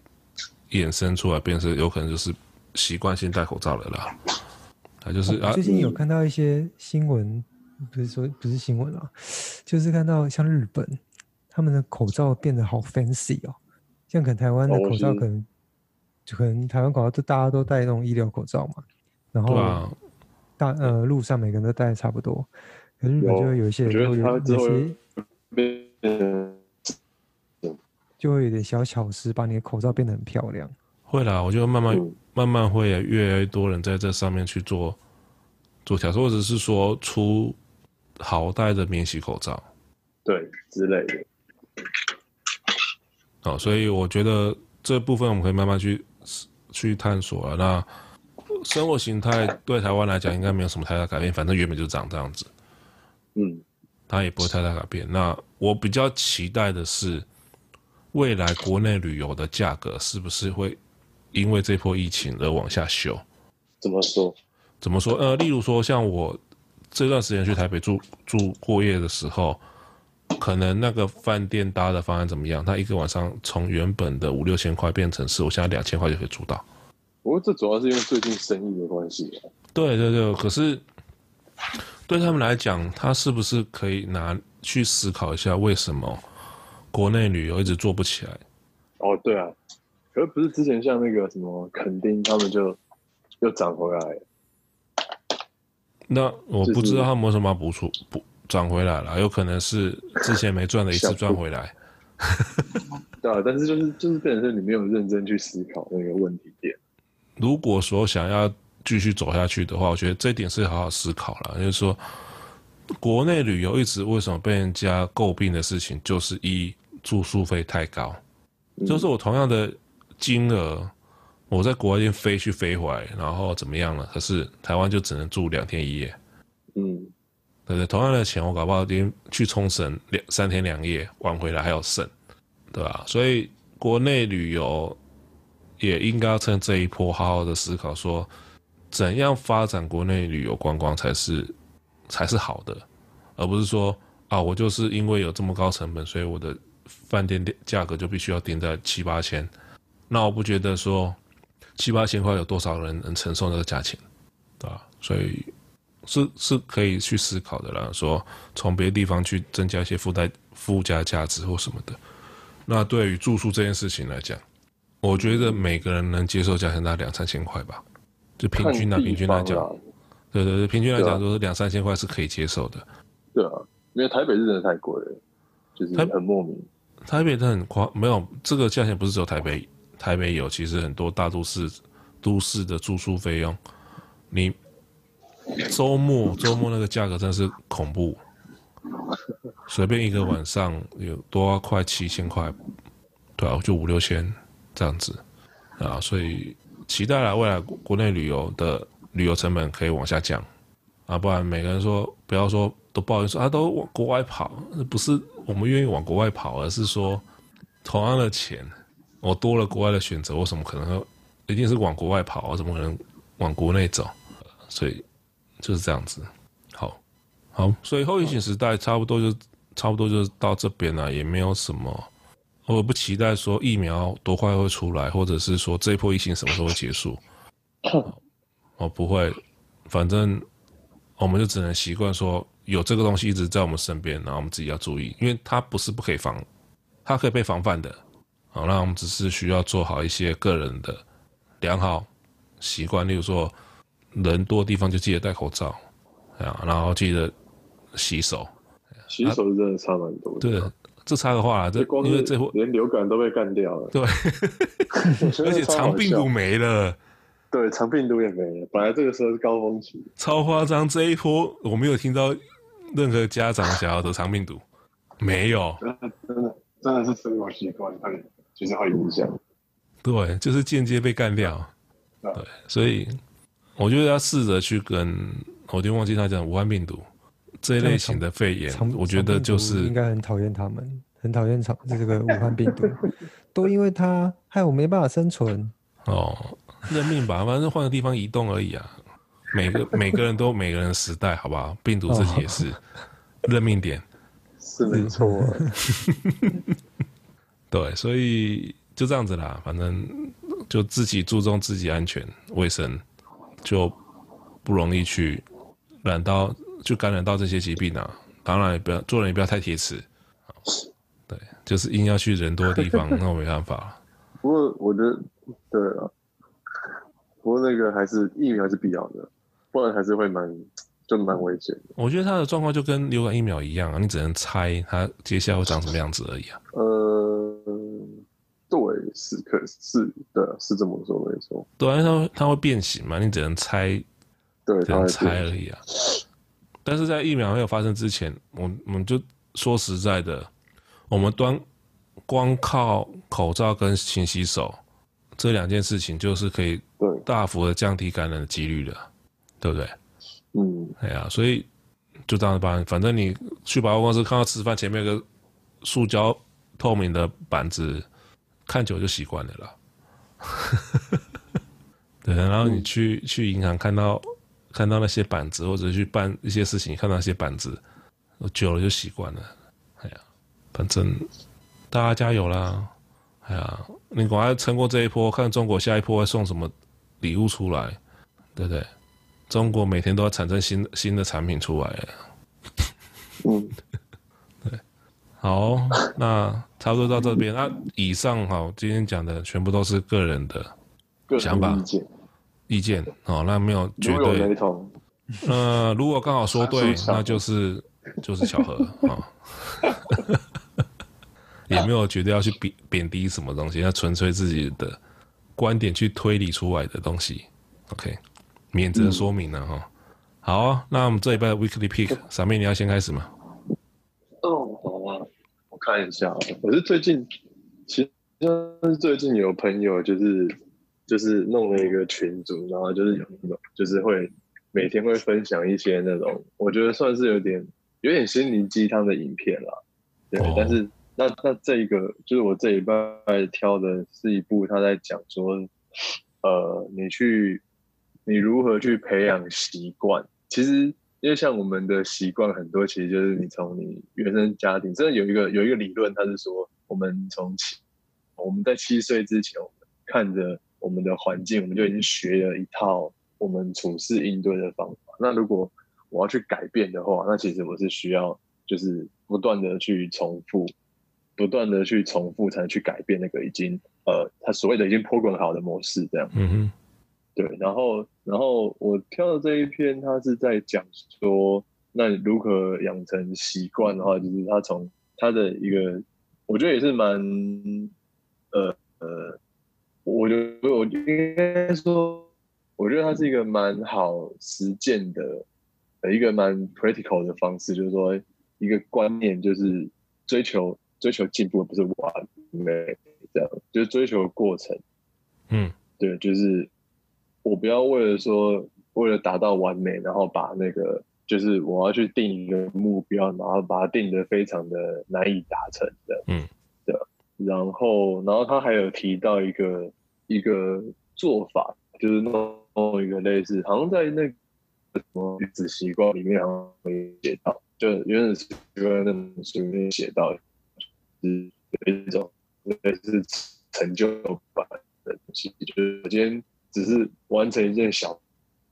衍生出来，变成有可能就是习惯性戴口罩了啦。啊，就是啊，最近有看到一些新闻，不是说不是新闻啊，就是看到像日本他们的口罩变得好 fancy 哦，像可能台湾的口罩可能就可能台湾口罩都大家都戴那种医疗口罩嘛，然后大呃路上每个人都戴的差不多，可是日本就会有一些人会有有些。就会有点小巧思，把你的口罩变得很漂亮。会啦，我觉得慢慢、嗯、慢慢会越来越多人在这上面去做做调整，或者是说出好戴的免洗口罩，对之类的。哦，所以我觉得这部分我们可以慢慢去去探索了。那生活形态对台湾来讲应该没有什么太大改变，反正原本就长这样子。嗯。它也不会太大改变。那我比较期待的是，未来国内旅游的价格是不是会因为这波疫情而往下修？怎么说？怎么说？呃，例如说，像我这段时间去台北住住过夜的时候，可能那个饭店搭的方案怎么样？它一个晚上从原本的五六千块变成是我现在两千块就可以住到。不过这主要是因为最近生意的关系。对对对，可是。对他们来讲，他是不是可以拿去思考一下，为什么国内旅游一直做不起来？哦，对啊，可是不是之前像那个什么垦丁，他们就又涨回来。那我不知道他们为什么要补出补涨回来了，有可能是之前没赚的一次赚回来。对啊，但是就是就是变成是你没有认真去思考那个问题点。如果说想要。继续走下去的话，我觉得这一点是好好思考了。就是说，国内旅游一直为什么被人家诟病的事情，就是一住宿费太高。就是我同样的金额，我在国外已经飞去飞回来，然后怎么样了？可是台湾就只能住两天一夜。嗯，对对，同样的钱，我搞不好已经去冲绳两三天两夜，玩回来还要剩，对吧？所以国内旅游也应该要趁这一波好好的思考说。怎样发展国内旅游观光才是才是好的，而不是说啊，我就是因为有这么高成本，所以我的饭店价格就必须要定在七八千。那我不觉得说七八千块有多少人能承受那个价钱，对吧？所以是是可以去思考的啦，说从别的地方去增加一些附带附加价值或什么的。那对于住宿这件事情来讲，我觉得每个人能接受价钱大概两三千块吧。就平均啊，平均来讲，对对对，平均来讲都是两三千块是可以接受的。对啊，因为台北是真的太贵了，就是很莫名。台北它很夸，没有这个价钱不是只有台北，台北有，其实很多大都市都市的住宿费用，你周末周末那个价格真的是恐怖，随便一个晚上有多快七千块，对啊，就五六千这样子啊，所以。期待了未来国内旅游的旅游成本可以往下降，啊，不然每个人说不要说都抱怨说啊，都往国外跑，不是我们愿意往国外跑，而是说同样的钱，我多了国外的选择，我怎么可能一定是往国外跑？我怎么可能往国内走？所以就是这样子。好，好，所以后疫情时代差不多就差不多就到这边了，也没有什么。我不期待说疫苗多快会出来，或者是说这一波疫情什么时候会结束。我不会，反正我们就只能习惯说有这个东西一直在我们身边，然后我们自己要注意，因为它不是不可以防，它可以被防范的。好，那我们只是需要做好一些个人的良好习惯，例如说人多的地方就记得戴口罩，啊，然后记得洗手。洗手真的差蛮多的。对，这差的话，这因为这连流感都被干掉了。对，而且肠病毒没了。对，肠病毒也没了。本来这个时候是高峰期，超夸张。这一波我没有听到任何家长想要得肠病毒，没有。真的，真的，真的是生活习惯会。其实会影响，对，就是间接被干掉，对，所以我觉得要试着去跟，我就忘记他讲武汉病毒这一类型的肺炎，我觉得就是应该很讨厌他们，很讨厌长这个武汉病毒，都因为他害我没办法生存。哦，认命吧，反正换个地方移动而已啊。每个 每个人都有每个人的时代，好不好？病毒自己也是认命点，是没错。对，所以就这样子啦，反正就自己注重自己安全卫生，就不容易去染到，就感染到这些疾病啊。当然也不要做人也不要太铁齿，对，就是硬要去人多的地方，那我没办法。不过我觉得，对啊，不过那个还是疫苗还是必要的，不然还是会蛮。就蛮危险的。我觉得他的状况就跟流感疫苗一样啊，你只能猜他接下来会长什么样子而已啊。呃，对，是，可是，对，是这么说没错。对啊，它它会变形嘛，你只能猜，对，只能猜而已啊。但是在疫苗没有发生之前，我我们就说实在的，我们端光靠口罩跟勤洗手这两件事情，就是可以大幅的降低感染的几率的，对不对？嗯，哎呀，所以就这样办。反正你去百货公司看到吃饭前面有个塑胶透明的板子，看久就习惯了啦。对，然后你去、嗯、去银行看到看到那些板子，或者去办一些事情看到那些板子，久了就习惯了。哎呀，反正大家加油啦！哎呀，你赶快撑过这一波，看中国下一波会送什么礼物出来，对不对？中国每天都要产生新新的产品出来，嗯，对，好，那差不多到这边。那、啊、以上哈，今天讲的全部都是个人的想法、意见，哦，那没有绝对。雷同。呃，如果刚好说对，那就是就是巧合啊，哦、也没有绝对要去贬贬低什么东西，那纯粹自己的观点去推理出来的东西。OK。免责说明了哈，嗯、好啊，那我们这一拜的 Weekly Pick，傻妹你要先开始吗？哦，好啊，我看一下，我是最近，其实最近有朋友就是就是弄了一个群组，然后就是有那种就是会每天会分享一些那种，我觉得算是有点有点心灵鸡汤的影片啦，对，哦、但是那那这一个就是我这礼拜挑的是一部他在讲说，呃，你去。你如何去培养习惯？其实，因为像我们的习惯很多，其实就是你从你原生家庭。真的有一个有一个理论，它是说，我们从七我们在七岁之前，我们看着我们的环境，我们就已经学了一套我们处事应对的方法。那如果我要去改变的话，那其实我是需要就是不断的去重复，不断的去重复，才能去改变那个已经呃，他所谓的已经 program 好的模式，这样。嗯哼。对，然后，然后我挑的这一篇，他是在讲说，那你如何养成习惯的话，就是他从他的一个，我觉得也是蛮，呃呃，我觉得我应该说，我觉得它是一个蛮好实践的，呃，一个蛮 practical 的方式，就是说一个观念，就是追求追求进步，不是完美，这样，就是追求过程，嗯，对，就是。我不要为了说，为了达到完美，然后把那个就是我要去定一个目标，然后把它定得非常的难以达成的，嗯，对。然后，然后他还有提到一个一个做法，就是弄一个类似，好像在那个什么原子习惯里面好像会写到，就原子习惯那本书里面写到，是有一种类似成就感的东西，就是我今天。只是完成一件小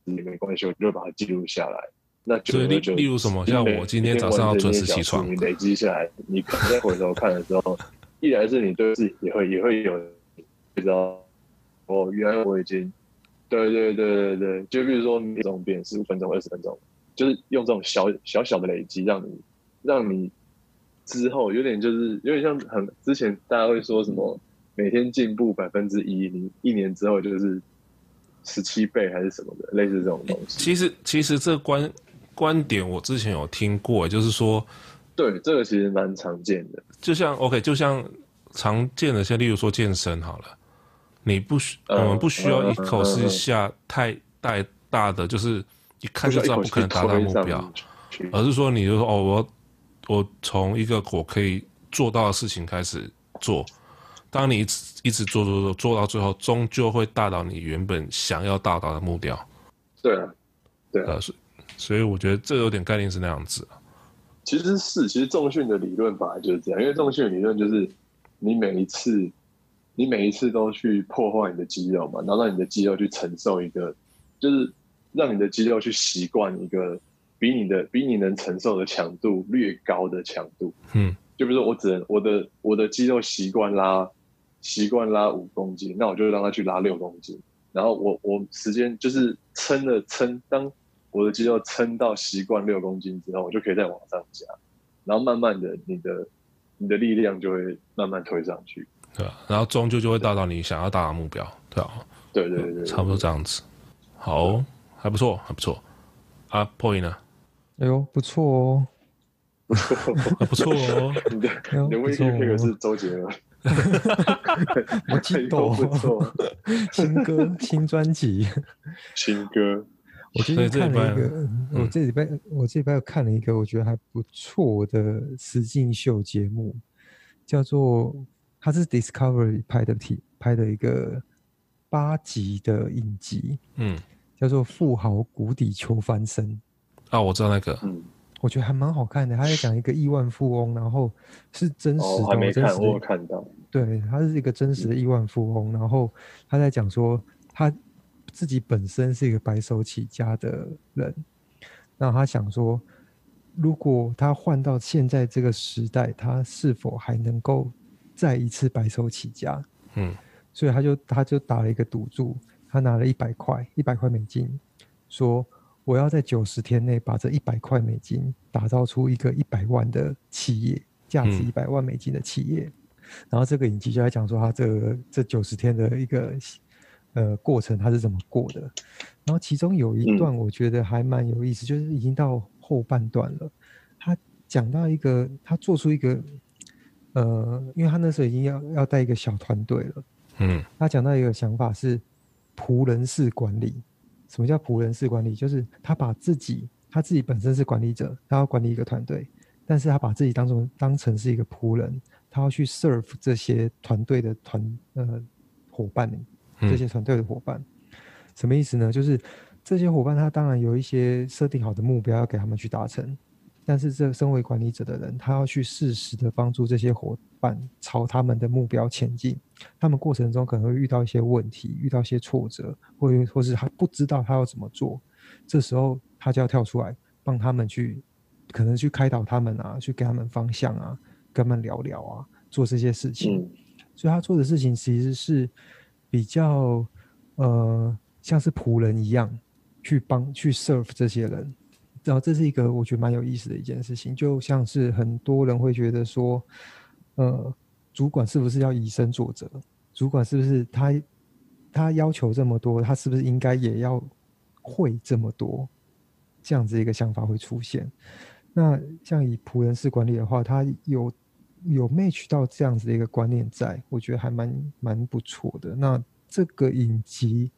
也没关系，我就把它记录下来。那就例如什么，像我今天早上要准时起床，你累积下来，你可能再回头看的时候，一来是你对自己也会也会有，你知道，哦，原来我已经，对对对对对，就比如说你这种变十五分钟、二十分钟，就是用这种小小小的累积，让你让你之后有点就是有点像很之前大家会说什么每天进步百分之一，你一年之后就是十七倍还是什么的，类似这种东西。其实其实这观观点我之前有听过，就是说。对，这个其实蛮常见的。就像 OK，就像常见的，像例如说健身好了，你不需、嗯、我们不需要一口气下太太大的，就是一看就知道不可能达到目标，而是说你就说哦，我我从一个我可以做到的事情开始做，当你一直一直做做做做到最后，终究会达到你原本想要达到的目标。对啊，对啊，所以所以我觉得这有点概念是那样子。其实是，其实重训的理论本来就是这样，因为重训的理论就是你每一次，你每一次都去破坏你的肌肉嘛，然后让你的肌肉去承受一个，就是让你的肌肉去习惯一个比你的比你能承受的强度略高的强度。嗯，就比如说我只能我的我的肌肉习惯拉习惯拉五公斤，那我就让它去拉六公斤，然后我我时间就是撑了撑当。我的肌肉撑到习惯六公斤之后，我就可以再往上加，然后慢慢的，你的你的力量就会慢慢推上去，对吧？然后终究就会达到你想要达到目标，对吧？对对对，对，差不多这样子。好，还不错，还不错。啊，Point 呢？哎呦，不错哦，不错哦。你的你的微信配的是周杰伦，我记 得，不错。新歌，新专辑，新歌。我最近看了一个，我这礼拜、嗯、我这礼拜又看了一个我觉得还不错的实境秀节目，叫做它是 Discovery 拍的体拍的一个八集的影集，嗯，叫做《富豪谷底求翻身》啊，我知道那个，嗯，我觉得还蛮好看的。他在讲一个亿万富翁，然后是真实的，哦、还没看，真实的我看到，对，他是一个真实的亿万富翁，嗯、然后他在讲说他。自己本身是一个白手起家的人，那他想说，如果他换到现在这个时代，他是否还能够再一次白手起家？嗯，所以他就他就打了一个赌注，他拿了一百块，一百块美金，说我要在九十天内把这一百块美金打造出一个一百万的企业，价值一百万美金的企业。嗯，然后这个影集就在讲说他这个这九十天的一个。呃，过程他是怎么过的？然后其中有一段我觉得还蛮有意思，嗯、就是已经到后半段了。他讲到一个，他做出一个，呃，因为他那时候已经要要带一个小团队了。嗯，他讲到一个想法是仆人式管理。什么叫仆人式管理？就是他把自己，他自己本身是管理者，他要管理一个团队，但是他把自己当成当成是一个仆人，他要去 serve 这些团队的团呃伙伴们。这些团队的伙伴，嗯，什么意思呢？就是这些伙伴，他当然有一些设定好的目标要给他们去达成，但是这身为管理者的人，他要去适时的帮助这些伙伴朝他们的目标前进。他们过程中可能会遇到一些问题，遇到一些挫折，或或是他不知道他要怎么做，这时候他就要跳出来帮他们去，可能去开导他们啊，去给他们方向啊，跟他们聊聊啊，做这些事情。嗯，所以他做的事情其实是。比较呃，像是仆人一样去帮去 serve 这些人，然后这是一个我觉得蛮有意思的一件事情。就像是很多人会觉得说，呃，主管是不是要以身作则？主管是不是他他要求这么多，他是不是应该也要会这么多？这样子一个想法会出现。那像以仆人式管理的话，他有。有 match 到这样子的一个观念在，我觉得还蛮蛮不错的。那这个影集，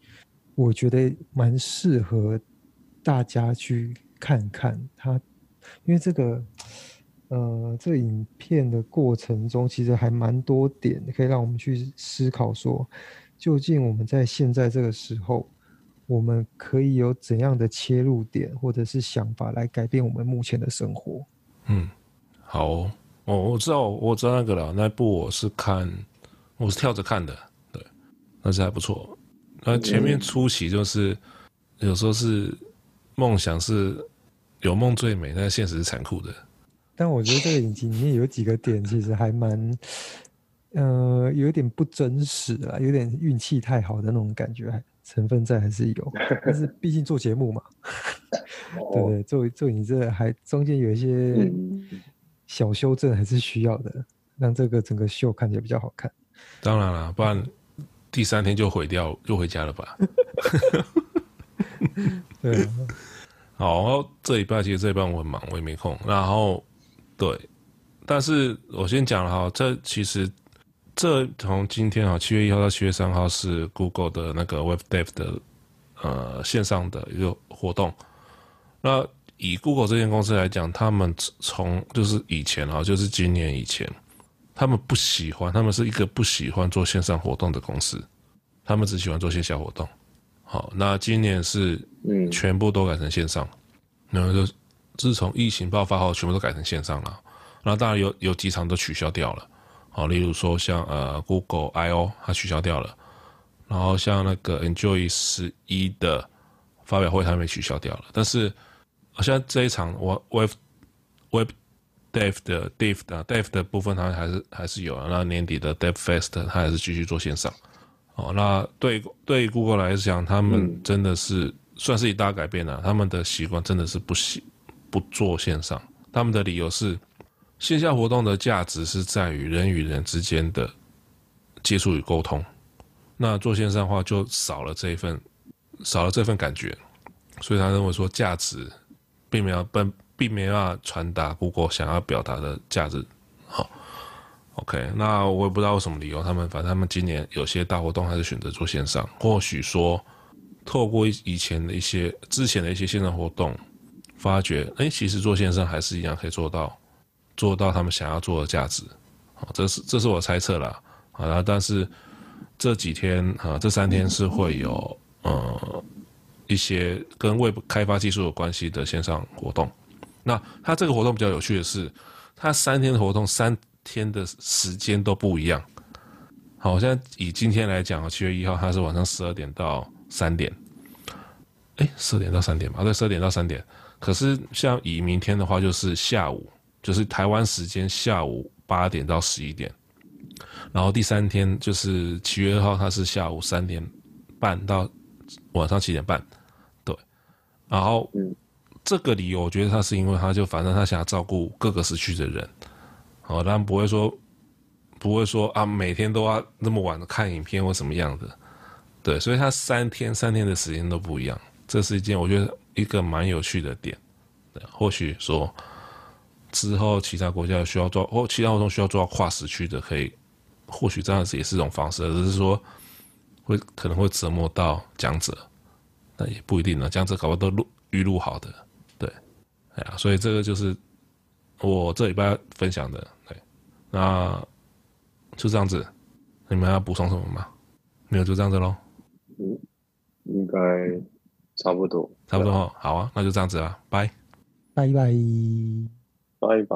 我觉得蛮适合大家去看看它，因为这个呃，这个影片的过程中，其实还蛮多点可以让我们去思考说，究竟我们在现在这个时候，我们可以有怎样的切入点或者是想法来改变我们目前的生活。嗯，好。哦，我知道，我知道那个了。那部我是看，我是跳着看的，对，那是还不错。那前面初期就是，有时候是梦想是有梦最美，但现实是残酷的。但我觉得这个影集里面有几个点，其实还蛮呃，有点不真实啊，有点运气太好的那种感觉，成分在还是有。但是毕竟做节目嘛，对不对？做做你这还中间有一些小修正还是需要的，让这个整个秀看起来比较好看。当然了，不然第三天就毁掉，就回家了吧。对，好，这礼拜其实这一半我很忙，我也没空。然后对，但是我先讲了哈，这其实。这从今天啊，七月一号到七月三号是 Google 的那个 Web Dev 的呃线上的一个活动。那以 Google 这间公司来讲，他们从就是以前啊，就是今年以前，他们不喜欢，他们是一个不喜欢做线上活动的公司，他们只喜欢做线下活动。好，那今年是嗯，全部都改成线上，然后就自从疫情爆发后，全部都改成线上了。那当然有有几场都取消掉了。好，例如说像呃 Google I/O 它取消掉了，然后像那个 Enjoy 十一的发表会它没取消掉了，但是好像这一场我 Web Web Dev 的 Dev 的 Dev 的部分它还是还是有啊，那年底的 Dev Fest 它还是继续做线上。哦，那对对 Google 来讲，他们真的是算是一大改变了，他们的习惯真的是不喜不做线上，他们的理由是。线下活动的价值是在于人与人之间的接触与沟通，那做线上的话就少了这一份，少了这份感觉，所以他认为说价值并没有并并没有办法传达谷歌想要表达的价值。好，OK，那我也不知道为什么理由，他们反正他们今年有些大活动还是选择做线上，或许说透过以前的一些之前的一些线上活动，发觉哎，其实做线上还是一样可以做到。做到他们想要做的价值，好，这是这是我猜测啦，好，然后但是这几天啊，这三天是会有呃一些跟 Web 开发技术有关系的线上活动。那它这个活动比较有趣的是，它三天的活动三天的时间都不一样。好，我现在以今天来讲，七月一号它是晚上十二点到三点，哎，十二点到三点吧，对，十二点到三点。可是像以明天的话，就是下午。就是台湾时间下午八点到十一点，然后第三天就是七月二号，它是下午三点半到晚上七点半，对。然后这个理由，我觉得他是因为他就反正他想要照顾各个时区的人，好，但不会说不会说啊每天都要那么晚的看影片或什么样的，对，所以他三天三天的时间都不一样，这是一件我觉得一个蛮有趣的点，对，或许说。之后，其他国家需要做，或其他活动需要做到跨时区的，可以，或许这样子也是一种方式，只是说会可能会折磨到讲者，那也不一定呢。讲者搞不好都录预录好的，对，哎呀，所以这个就是我这礼拜分享的，对，那就这样子，你们要补充什么吗？没有，就这样子喽。嗯，应该差不多，差不多，好啊，那就这样子了，拜，拜拜。拜拜。